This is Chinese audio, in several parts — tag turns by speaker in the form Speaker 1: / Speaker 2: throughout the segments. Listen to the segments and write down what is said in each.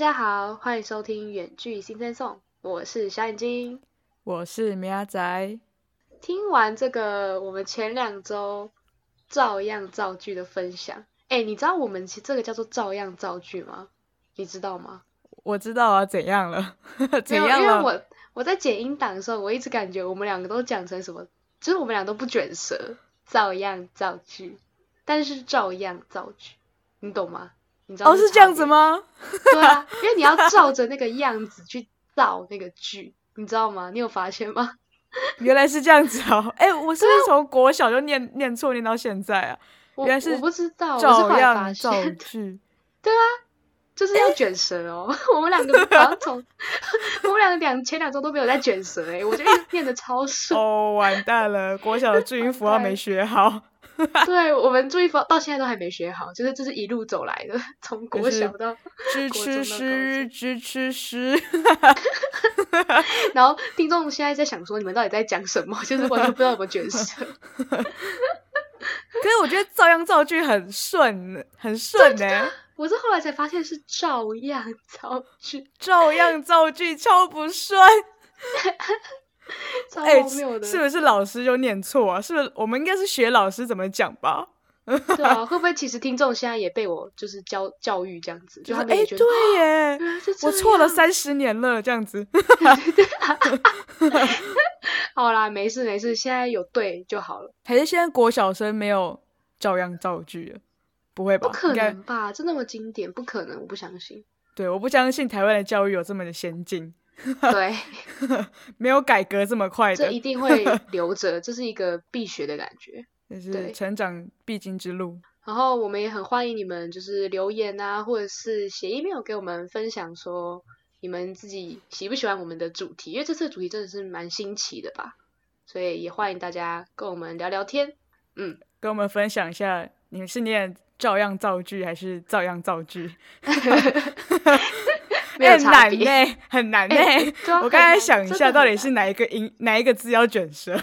Speaker 1: 大家好，欢迎收听《远距新生颂》，我是小眼睛，
Speaker 2: 我是米阿仔。
Speaker 1: 听完这个，我们前两周照样造句的分享，哎，你知道我们其实这个叫做照样造句吗？你知道吗？
Speaker 2: 我知道啊，怎样了？怎样了？
Speaker 1: 因为我我在剪音档的时候，我一直感觉我们两个都讲成什么，就是我们俩都不卷舌，照样造句，但是照样造句，你懂吗？
Speaker 2: 哦，是这样子吗？
Speaker 1: 对啊，因为你要照着那个样子去造那个句，你知道吗？你有发现吗？
Speaker 2: 原来是这样子哦！哎，我是不是从国小就念念错，念到现在啊？原来是
Speaker 1: 我不知道，
Speaker 2: 照样造句。
Speaker 1: 对啊，就是要卷舌哦。我们两个好像从我们两个两前两周都没有在卷舌哎，我就一直念的超顺。
Speaker 2: 哦，完蛋了，国小的注音符号没学好。
Speaker 1: 对我们注意到到现在都还没学好，就是这是一路走来的，从国小到
Speaker 2: 支吃诗，支吃诗。
Speaker 1: 然后听众现在在想说，你们到底在讲什么？就是完全不知道有没有卷舌。
Speaker 2: 可是我觉得照样造句很顺，很顺呢。
Speaker 1: 我是后来才发现是照样造句，
Speaker 2: 照样造句超不顺。
Speaker 1: 哎，
Speaker 2: 是不是老师就念错啊？是不是我们应该是学老师怎么讲吧？
Speaker 1: 对啊，会不会其实听众现在也被我就是教教育这样子？就哎，
Speaker 2: 对耶，我错了三十年了这样子。
Speaker 1: 好啦，没事没事，现在有对就好了。
Speaker 2: 还是现在国小生没有照样造句了？不会吧？
Speaker 1: 不可能吧？这那么经典，不可能，我不相信。
Speaker 2: 对，我不相信台湾的教育有这么的先进。
Speaker 1: 对，
Speaker 2: 没有改革这么快的，
Speaker 1: 这一定会留着，这是一个必学的感觉，
Speaker 2: 这是成长必经之路。
Speaker 1: 然后我们也很欢迎你们，就是留言啊，或者是写 email 给我们分享，说你们自己喜不喜欢我们的主题，因为这次主题真的是蛮新奇的吧，所以也欢迎大家跟我们聊聊天，嗯，
Speaker 2: 跟我们分享一下，你们是念照样造句还是照样造句？很难呢，很难呢。我刚才想一下，到底是哪一个音，哪一个字要卷舌？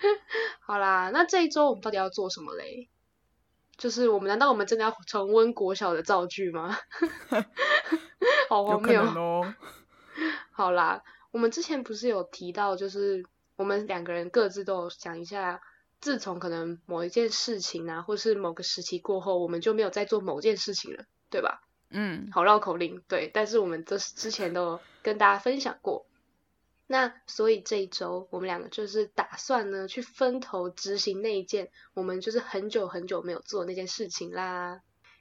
Speaker 1: 好啦，那这一周我们到底要做什么嘞？就是我们难道我们真的要重温国小的造句吗？好荒谬
Speaker 2: 哦！
Speaker 1: 好啦，我们之前不是有提到，就是我们两个人各自都有讲一下，自从可能某一件事情啊，或是某个时期过后，我们就没有再做某件事情了，对吧？
Speaker 2: 嗯，
Speaker 1: 好绕口令，对，但是我们这之前都跟大家分享过，那所以这一周我们两个就是打算呢去分头执行那一件我们就是很久很久没有做那件事情啦，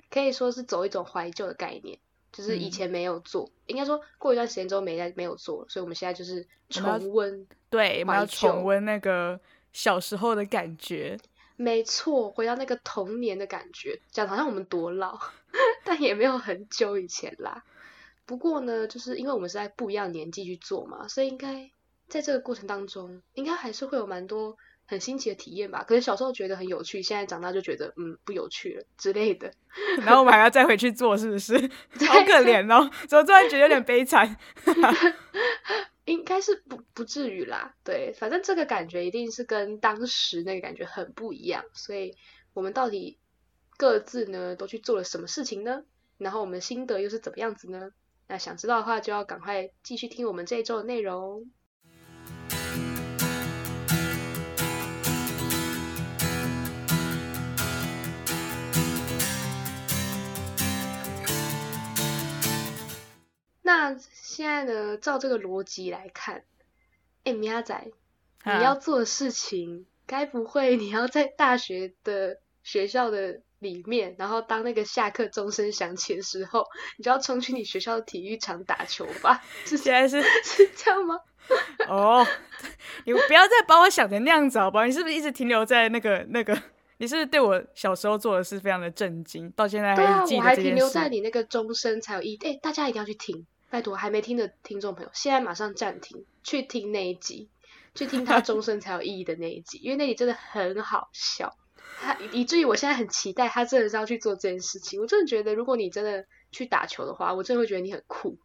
Speaker 1: 可以说是走一种怀旧的概念，就是以前没有做，应该说过一段时间之后没在没有做，所以我们现在就是重温，
Speaker 2: 对，我们要重温那个小时候的感觉。
Speaker 1: 没错，回到那个童年的感觉，讲好像我们多老，但也没有很久以前啦。不过呢，就是因为我们是在不一样年纪去做嘛，所以应该在这个过程当中，应该还是会有蛮多很新奇的体验吧。可能小时候觉得很有趣，现在长大就觉得嗯不有趣了之类的。
Speaker 2: 然后我们还要再回去做，是不是？好可怜哦，怎么突然觉得有点悲惨？
Speaker 1: 应该是不不至于啦，对，反正这个感觉一定是跟当时那个感觉很不一样，所以我们到底各自呢都去做了什么事情呢？然后我们心得又是怎么样子呢？那想知道的话，就要赶快继续听我们这一周的内容。那现在呢？照这个逻辑来看，哎，米亚仔，你要做的事情，该不会你要在大学的学校的里面，然后当那个下课钟声响起的时候，你就要冲去你学校的体育场打球吧？
Speaker 2: 是现在是
Speaker 1: 是这样吗？
Speaker 2: 哦，你不要再把我想成那样子好不好？你是不是一直停留在那个那个？你是不是对我小时候做的事非常的震惊，到现在还记得
Speaker 1: 我还停留在你那个钟声才有意义。哎，大家一定要去听。拜托，还没听的听众朋友，现在马上暂停，去听那一集，去听他钟声才有意义的那一集，因为那里真的很好笑，他以至于我现在很期待他真的是要去做这件事情。我真的觉得，如果你真的去打球的话，我真的会觉得你很酷。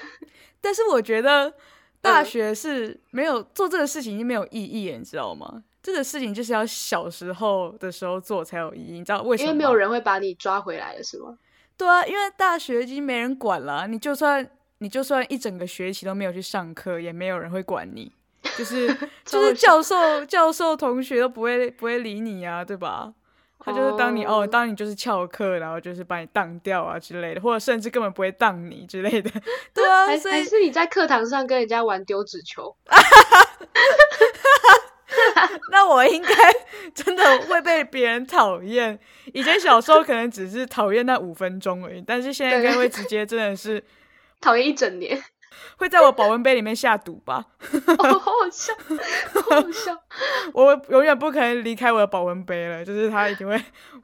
Speaker 2: 但是我觉得大学是没有做这个事情已经没有意义了，你知道吗？这个事情就是要小时候的时候做才有意义，你知道为什么？
Speaker 1: 因为没有人会把你抓回来了，是吗？
Speaker 2: 对啊，因为大学已经没人管了，你就算你就算一整个学期都没有去上课，也没有人会管你，就是 就是教授教授同学都不会不会理你啊，对吧？他就是当你哦，当你就是翘课，然后就是把你当掉啊之类的，或者甚至根本不会当你之类的，对啊，
Speaker 1: 还是你在课堂上跟人家玩丢纸球。
Speaker 2: 那我应该真的会被别人讨厌。以前小时候可能只是讨厌那五分钟而已，但是现在应该会直接真的是
Speaker 1: 讨厌一整年，
Speaker 2: 会在我保温杯里面下毒吧？
Speaker 1: 好好笑，好好笑！
Speaker 2: 我永远不可能离开我的保温杯了，就是它一定会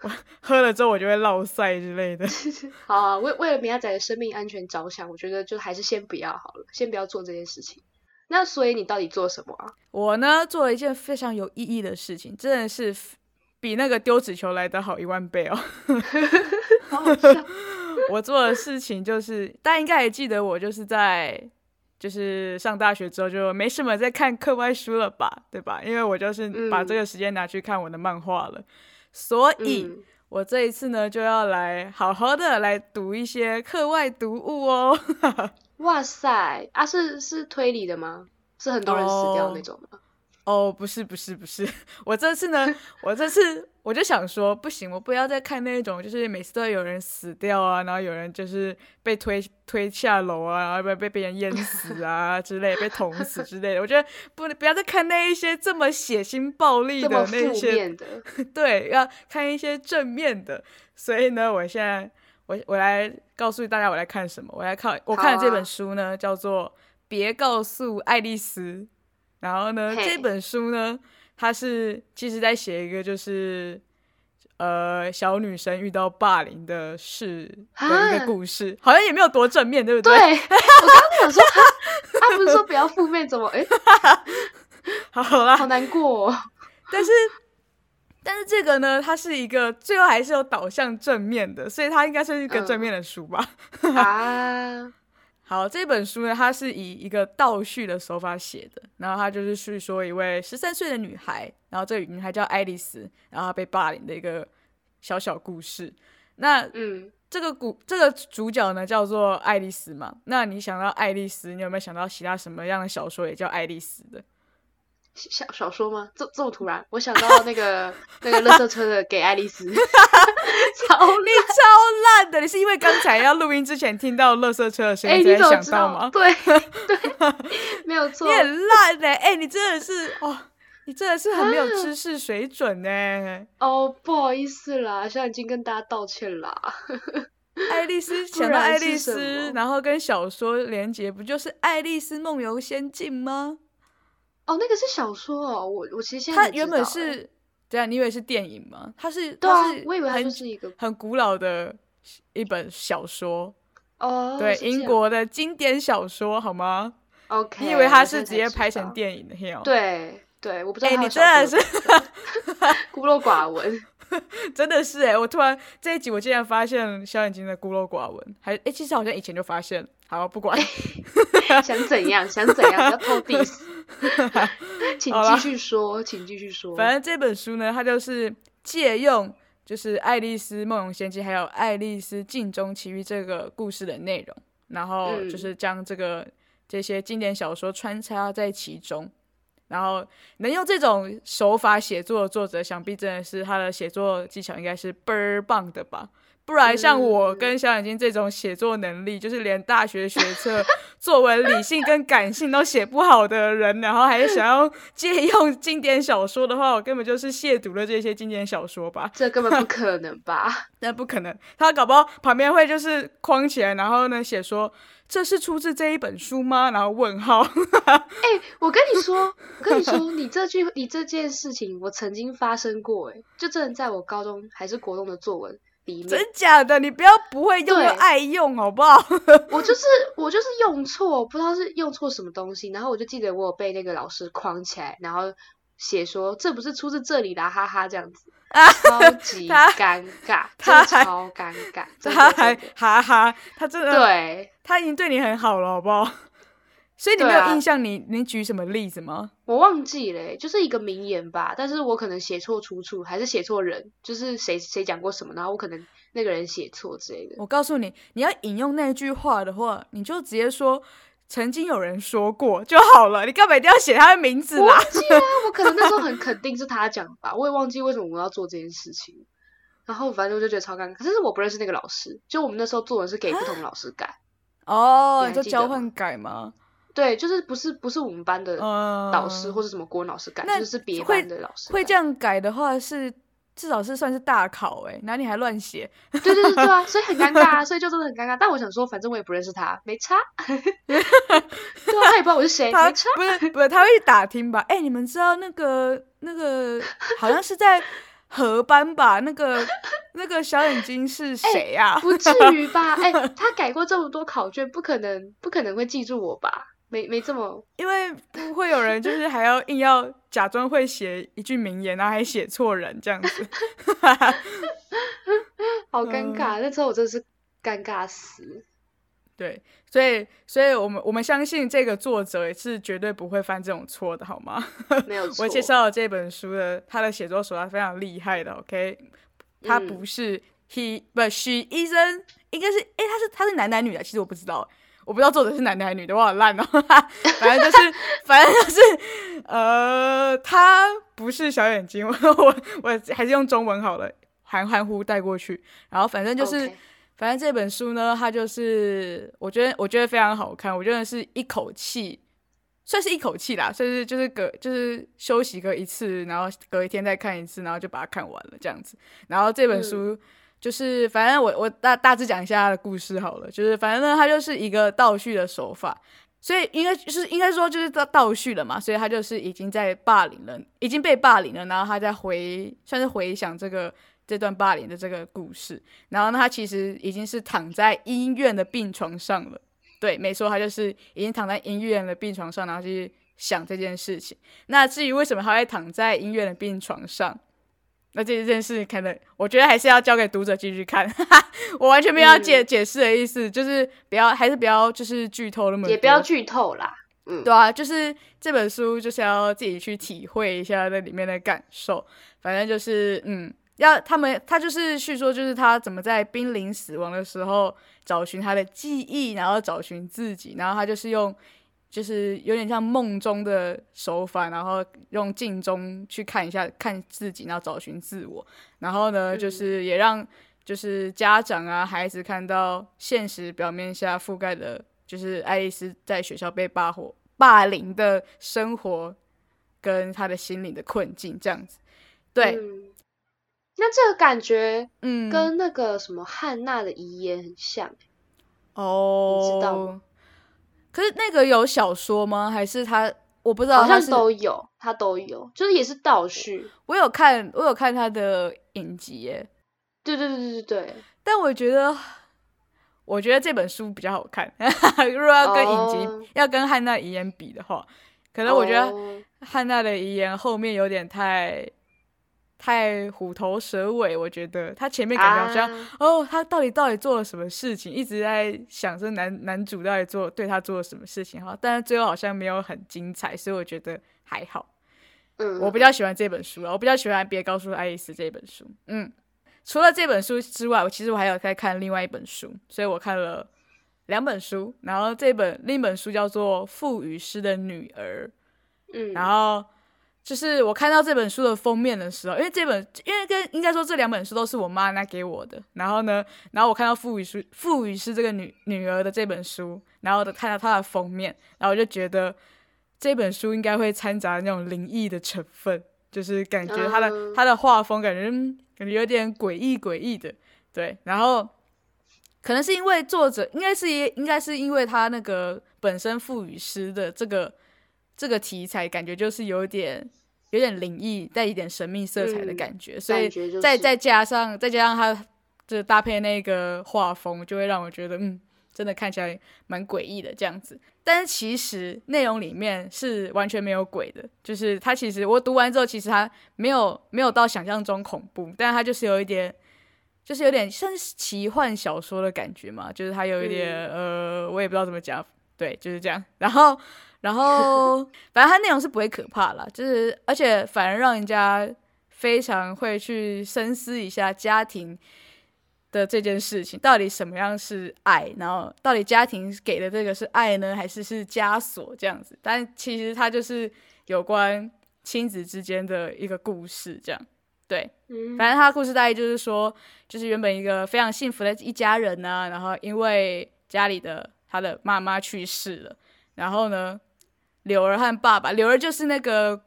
Speaker 2: 我喝了之后我就会落塞之类的。
Speaker 1: 好，为为了米亚仔的生命安全着想，我觉得就还是先不要好了，先不要做这件事情。那所以你到底做什么啊？
Speaker 2: 我呢做了一件非常有意义的事情，真的是比那个丢纸球来的好一万倍哦。
Speaker 1: 好好笑！
Speaker 2: 我做的事情就是，大家应该还记得，我就是在就是上大学之后就没什么在看课外书了吧，对吧？因为我就是把这个时间拿去看我的漫画了，所以我这一次呢就要来好好的来读一些课外读物哦。
Speaker 1: 哇塞啊，是是推理的吗？是很多人死掉那种吗？
Speaker 2: 哦，不是不是不是，我这次呢，我这次我就想说，不行，我不要再看那种，就是每次都有人死掉啊，然后有人就是被推推下楼啊，然后被被别人淹死啊 之类，被捅死之类的。我觉得不不要再看那一些这么血腥暴力的那些，对，要看一些正面的。所以呢，我现在。我我来告诉大家我来看什么。我来看我看的这本书呢，叫做《别告诉爱丽丝》。然后呢，这本书呢，它是其实在写一个就是呃小女生遇到霸凌的事的一个故事，好像也没有多正面，对不
Speaker 1: 对？对，我刚刚想说他他不是说不要负面，怎么哎？
Speaker 2: 好啦，
Speaker 1: 好难过。
Speaker 2: 但是。但是这个呢，它是一个最后还是有导向正面的，所以它应该是一个正面的书吧？啊，好，这本书呢，它是以一个倒叙的手法写的，然后它就是叙说一位十三岁的女孩，然后这个女孩叫爱丽丝，然后她被霸凌的一个小小故事。那嗯，这个故这个主角呢叫做爱丽丝嘛？那你想到爱丽丝，你有没有想到其他什么样的小说也叫爱丽丝的？
Speaker 1: 小小说吗？这这么突然，我想到那个那个乐色车的给爱丽丝，超你
Speaker 2: 超烂的！你是因为刚才要录音之前听到乐色车的声音才想到吗？
Speaker 1: 对 对，没有错。
Speaker 2: 你很烂的，哎，你真的是哦，你真的是很没有知识水准呢。
Speaker 1: 哦，不好意思啦，现在已经跟大家道歉啦。
Speaker 2: 爱丽丝想到爱丽丝，然后跟小说连接，不就是《爱丽丝梦游仙境》吗？
Speaker 1: 哦，那个是小说哦，我我其实现
Speaker 2: 在它原本是对啊，你以为是电影吗？它是
Speaker 1: 对啊，我以为它就是一个
Speaker 2: 很古老的一本小说
Speaker 1: 哦，
Speaker 2: 对，英国的经典小说好吗
Speaker 1: ？OK，
Speaker 2: 你以为它是直接拍成电影的？
Speaker 1: 对对，我不知道哎
Speaker 2: 你真的是
Speaker 1: 孤陋寡闻。
Speaker 2: 真的是哎，我突然这一集我竟然发现小眼睛的孤陋寡闻，还哎，其实好像以前就发现。好，不管
Speaker 1: 想怎样，想怎样，要偷 diss，请继续说，请继续说。
Speaker 2: 反正这本书呢，它就是借用就是《爱丽丝梦游仙境》还有《爱丽丝镜中奇遇》这个故事的内容，然后就是将这个这些经典小说穿插在其中。然后能用这种手法写作的作者，想必真的是他的写作技巧应该是倍儿棒的吧？不然像我跟小眼睛这种写作能力，就是连大学学测 作文理性跟感性都写不好的人，然后还想要借用经典小说的话，我根本就是亵渎了这些经典小说吧？
Speaker 1: 这根本不 可能吧？
Speaker 2: 那不可能，他搞不好旁边会就是框起来，然后呢写说。这是出自这一本书吗？然后问号。
Speaker 1: 哎，我跟你说，我跟你说，你这句，你这件事情，我曾经发生过。哎，就真的在我高中还是国中的作文
Speaker 2: 真假的？你不要不会用，又爱用，好不好？
Speaker 1: 我就是我就是用错，不知道是用错什么东西。然后我就记得我有被那个老师框起来，然后写说这不是出自这里的，哈哈，这样子。超级尴尬，他超尴尬，
Speaker 2: 他还哈哈，他真的
Speaker 1: 对，
Speaker 2: 他已经对你很好了，好不好？所以你没有印象，你你举什么例子吗？
Speaker 1: 我忘记了，就是一个名言吧，但是我可能写错出处，还是写错人，就是谁谁讲过什么，然后我可能那个人写错之类的。
Speaker 2: 我告诉你，你要引用那句话的话，你就直接说曾经有人说过就好了。你干嘛一定要写他的名字啦？
Speaker 1: 记啊，我可能那时候很肯定是他讲吧，我也忘记为什么我要做这件事情。然后反正我就觉得超尴尬，可是我不认识那个老师，就我们那时候作文是给不同老师改。
Speaker 2: 哦，
Speaker 1: 你还
Speaker 2: 就交换改吗？
Speaker 1: 对，就是不是不是我们班的
Speaker 2: 嗯，
Speaker 1: 导师或者什么国文老师改，
Speaker 2: 那
Speaker 1: 就是别班的老师
Speaker 2: 会
Speaker 1: 改
Speaker 2: 这样改的话是。至少是算是大考哎、哪里还乱写？
Speaker 1: 对对对对啊，所以很尴尬啊，所以就真的很尴尬。但我想说，反正我也不认识他，没差。对啊，他也不知道我是谁，
Speaker 2: 他
Speaker 1: 没差。
Speaker 2: 不是不是，他会去打听吧？哎、你们知道那个那个好像是在合班吧？那个那个小眼睛是谁呀、
Speaker 1: 不至于吧？哎、他改过这么多考卷，不可能不可能会记住我吧？没没这么
Speaker 2: 因为不会有人就是还要硬要假装会写一句名言，然后还写错人这样子。
Speaker 1: 好尴尬。那时候我真的是尴尬死。
Speaker 2: 对，所以所以我们我们相信这个作者是绝对不会犯这种错的，好吗？
Speaker 1: 没有错。
Speaker 2: 我介绍了这本书的他的写作手法非常厉害的 „OK”，他
Speaker 1: 嗯
Speaker 2: 不是 he 不 she isn't，应该是诶，他是他是男男女的，其实我不知道，我不知道作者是男的还是女的，我好烂哦。反正就是反正就是呃，他不是小眼睛，我我我还是用中文好了，含含糊带过去。然后反正就是。反正这本书呢，它就是我觉得我觉得非常好看，我觉得是一口气，算是一口气啦，算是就是隔就是休息个一次，然后隔一天再看一次，然后就把它看完了这样子。然后这本书就是，反正我我大大致讲一下他的故事好了，就是反正呢，他就是一个倒叙的手法。所以应该就是应该说就是倒倒叙了嘛，所以他就是已经在霸凌了，已经被霸凌了，然后他在回算是回想这个这段霸凌的这个故事，然后呢，他其实已经是躺在医院的病床上了，对，没错，他就是已经躺在医院的病床上，然后去想这件事情。那至于为什么他会躺在医院的病床上，那这件事可能我觉得还是要交给读者继续看，我完全没有要解、解释的意思，就是不要还是不要就是剧透那么，
Speaker 1: 也不要剧透啦。嗯，
Speaker 2: 对啊，就是这本书就是要自己去体会一下那里面的感受。反正就是，嗯，要他们他就是叙说，就是他怎么在濒临死亡的时候找寻他的记忆，然后找寻自己，然后他就是用就是有点像梦中的手法，然后用镜中去看一下看自己，然后找寻自我。然后呢，就是也让就是家长啊孩子看到现实表面下覆盖的。就是爱丽丝在学校被霸火霸凌的生活，跟她的心灵的困境这样子。对，
Speaker 1: 嗯那这个感觉
Speaker 2: 嗯，
Speaker 1: 跟那个什么汉娜的遗言很像。
Speaker 2: 哦，
Speaker 1: 你知道吗？
Speaker 2: 可是那个有小说吗？还是他？我不知道，
Speaker 1: 好像
Speaker 2: 他
Speaker 1: 都有，他都有，就是也是倒叙。
Speaker 2: 我有看，我有看他的影集耶。
Speaker 1: 对对对对对对，
Speaker 2: 但我觉得，我觉得这本书比较好看。如果要跟影集、
Speaker 1: 哦
Speaker 2: 要跟汉娜遗言比的话，可能我觉得
Speaker 1: 哦
Speaker 2: 汉娜的遗言后面有点太太虎头蛇尾，我觉得。他前面感觉好像、
Speaker 1: 啊
Speaker 2: 哦，他到底到底做了什么事情，一直在想着男男主到底做对他做了什么事情？哈，但是最后好像没有很精彩，所以我觉得还好。
Speaker 1: 嗯，
Speaker 2: 我比较喜欢这本书啊，我比较喜欢《别告诉爱丽丝》这本书。嗯，除了这本书之外，我其实我还有在看另外一本书，所以我看了两本书。然后这本另一本书叫做《傅语诗的女儿》，
Speaker 1: 嗯，
Speaker 2: 然后就是我看到这本书的封面的时候，因为这本因为跟应该说这两本书都是我妈拿给我的。然后呢，然后我看到傅雨诗傅雨诗这个女女儿的这本书，然后看到它的封面，然后我就觉得这本书应该会掺杂那种灵异的成分，就是感觉它的、
Speaker 1: 嗯
Speaker 2: 它的画风感觉嗯感觉有点诡异诡异的，对，然后。可能是因为作者，应该是也应该是因为他那个本身赋予诗的这个这个题材，感觉就是有点有点灵异，带一点神秘色彩的
Speaker 1: 嗯
Speaker 2: 感觉，所以再再加上再加上它这搭配那个画风，就会让我觉得嗯，真的看起来蛮诡异的这样子。但是其实内容里面是完全没有鬼的，就是它其实我读完之后，其实它没有没有到想象中恐怖，但是它就是有一点。就是有点像是奇幻小说的感觉嘛，就是它有一点、呃，我也不知道怎么讲，对，就是这样。然后，然后，反正它内容是不会可怕啦，就是而且反而让人家非常会去深思一下家庭的这件事情，到底什么样是爱？然后到底家庭给的这个是爱呢，还是是枷锁这样子？但其实它就是有关亲子之间的一个故事，这样对。
Speaker 1: 嗯，
Speaker 2: 反正他的故事大概就是说，就是原本一个非常幸福的一家人呢，然后因为家里的他的妈妈去世了，然后呢，柳儿和爸爸，柳儿就是那个。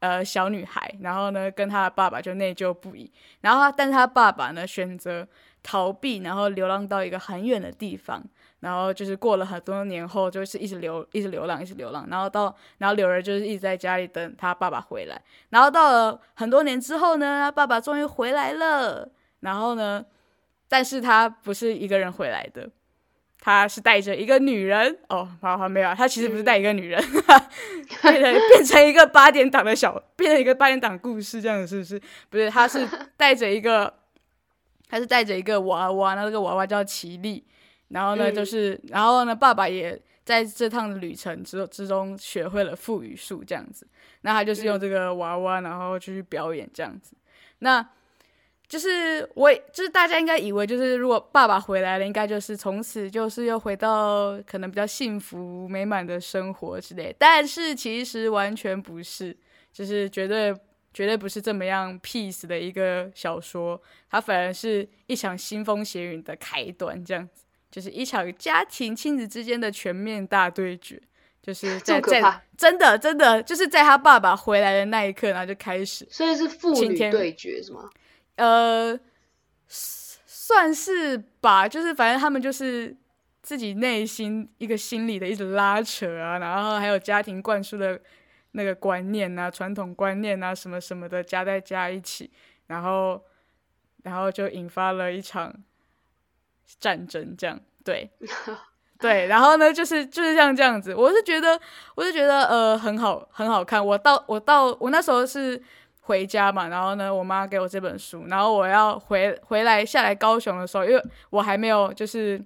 Speaker 2: 呃，小女孩，然后呢，跟她的爸爸就内疚不已。然后他，但是他爸爸呢，选择逃避，然后流浪到一个很远的地方。然后就是过了很多年后，就是一直流，一直流浪，一直流浪。然后到，然后柳儿就是一直在家里等他爸爸回来。然后到了很多年之后呢，他爸爸终于回来了。然后呢，但是他不是一个人回来的。他是带着一个女人。哦，好好没有，啊他其实不是带一个女人，变 成变成一个八点档的小，变成一个八点档故事这样子，是不是？不是，他是带着一个，他是带着一个娃娃，那这个娃娃叫奇丽，然后呢，就是，然后呢，爸爸也在这趟旅程之之中学会了腹语术这样子，那他就是用这个娃娃，然后去表演这样子，那。就是我，就是大家应该以为，就是如果爸爸回来了，应该就是从此就是又回到可能比较幸福美满的生活之类。但是其实完全不是，就是绝对绝对不是这么样 peace 的一个小说，它反而是一场腥风血雨的开端，这样子，就是一场家庭亲子之间的全面大对决，就是在在真的真的就是在他爸爸回来的那一刻，然后就开始，
Speaker 1: 所以是父女对决是吗？
Speaker 2: 呃，算是吧，就是反正他们就是自己内心一个心理的一直拉扯啊，然后还有家庭灌输的那个观念啊、传统观念啊什么什么的加在加一起，然后然后就引发了一场战争，这样对 对，然后呢，就是就是像这样子，我是觉得我是觉得呃很好很好看，我到我到我那时候是。回家嘛，然后呢，我妈给我这本书，然后我要回回来下来高雄的时候，因为我还没有就是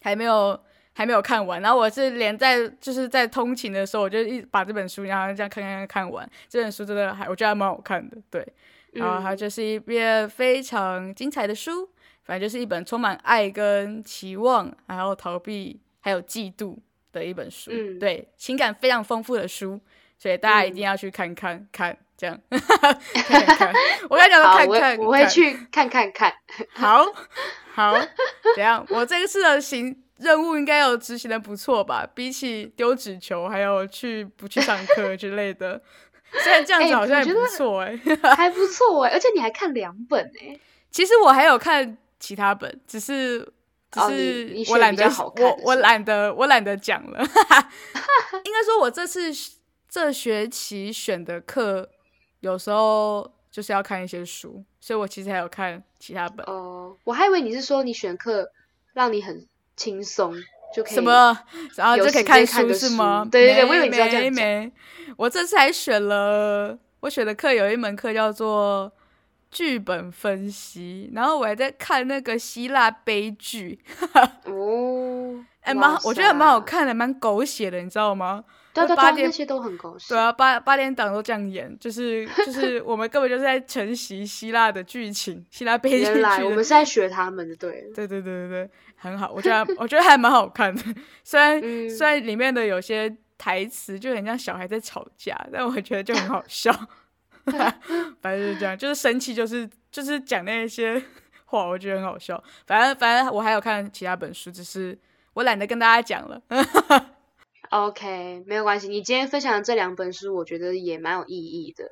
Speaker 2: 还没有还没有看完，然后我是连在就是在通勤的时候，我就一把这本书然后这样看看看完，这本书真的还我觉得还蛮好看的，对，然后它就是一篇非常精彩的书，反正就是一本充满爱跟期望，还有逃避还有嫉妒的一本书，对，情感非常丰富的书，所以大家一定要去看看看。这样，看看，我跟你讲，看看，
Speaker 1: 我会去看看看。
Speaker 2: 好，好，怎样？我这次的行任务应该有执行的不错吧？比起丢纸球，还有去不去上课 之类的，虽然这样子好像也不错哎，
Speaker 1: 还不错哎，而且你还看两本哎。
Speaker 2: 其实我还有看其他本，只是只是我懒得，我我懒得，我懒得讲了。应该说，我这次这学期选的课。有时候就是要看一些书，所以我其实还有看其他本。
Speaker 1: 哦，我还以为你是说你选课让你很轻松就可以
Speaker 2: 什么，然后就可以看书是吗？
Speaker 1: 对对对，我以为你这样
Speaker 2: 讲。我这次还选了，我选的课有一门课叫做剧本分析，然后我还在看那个希腊悲剧。
Speaker 1: 哦，
Speaker 2: 哎，蛮，我觉得蛮好看的，蛮狗血的，你知道吗？
Speaker 1: 对对对，那些都很狗血。
Speaker 2: 对啊，八八点档都这样演，就是就是我们根本就是在承袭希腊的剧情，希腊悲剧。
Speaker 1: 原来我们是在学他们的，对。
Speaker 2: 对对对对对，很好，我觉得 我觉得还蛮好看的。虽然虽然里面的有些台词就很像小孩在吵架，但我觉得就很好笑。反正就是这样，就是生气，就是就是讲那些话，我觉得很好笑。反正反正我还有看其他本书，只是我懒得跟大家讲了。
Speaker 1: OK，没有关系。你今天分享的这两本书，我觉得也蛮有意义的。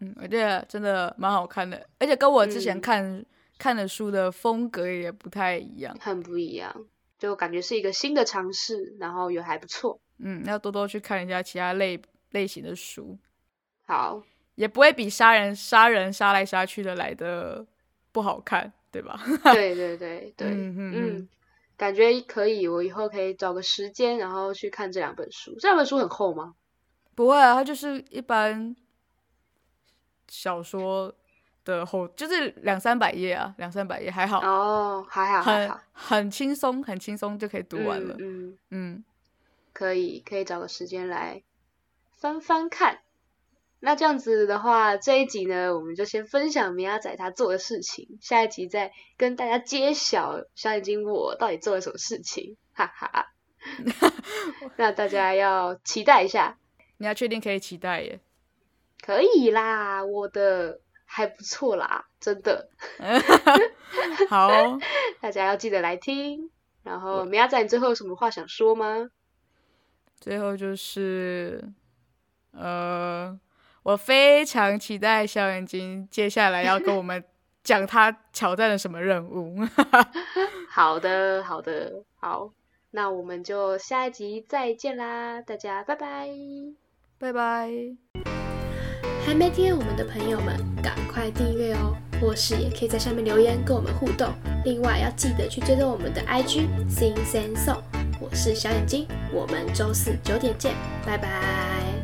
Speaker 2: 嗯，我觉得真的蛮好看的，而且跟我之前看看的书的风格也不太一样，
Speaker 1: 很不一样，就感觉是一个新的尝试，然后也还不错。
Speaker 2: 嗯，要多多去看一下其他类类型的书。
Speaker 1: 好，
Speaker 2: 也不会比杀人杀人杀来杀去的来的不好看，对吧？
Speaker 1: 对对对对，嗯嗯。感觉可以，我以后可以找个时间，然后去看这两本书。这两本书很厚吗？
Speaker 2: 不会啊，它就是一般小说的厚，就是两三百页啊，两三百页还好。
Speaker 1: 哦，还好，
Speaker 2: 很好，很轻松，很轻松就可以读完了。
Speaker 1: 嗯
Speaker 2: 嗯，
Speaker 1: 可以，可以找个时间来翻翻看。那这样子的话，这一集呢，我们就先分享米亚仔他做的事情，下一集再跟大家揭晓小眼睛我到底做了什么事情，哈哈。那大家要期待一下，
Speaker 2: 你要确定可以期待耶？
Speaker 1: 可以啦，我的还不错啦，真的。
Speaker 2: 好，
Speaker 1: 大家要记得来听。然后米亚仔，你最后有什么话想说吗？
Speaker 2: 最后就是，呃，我非常期待小眼睛接下来要跟我们讲他挑战了什么任务。
Speaker 1: 好的，好的，好，那我们就下一集再见啦，大家拜拜，
Speaker 2: 拜拜。
Speaker 3: 还没订阅我们的朋友们，赶快订阅哦！或是也可以在下面留言跟我们互动。另外要记得去追踪我们的 IG Sing Sing Song。我是小眼睛，我们周四九点见，拜拜。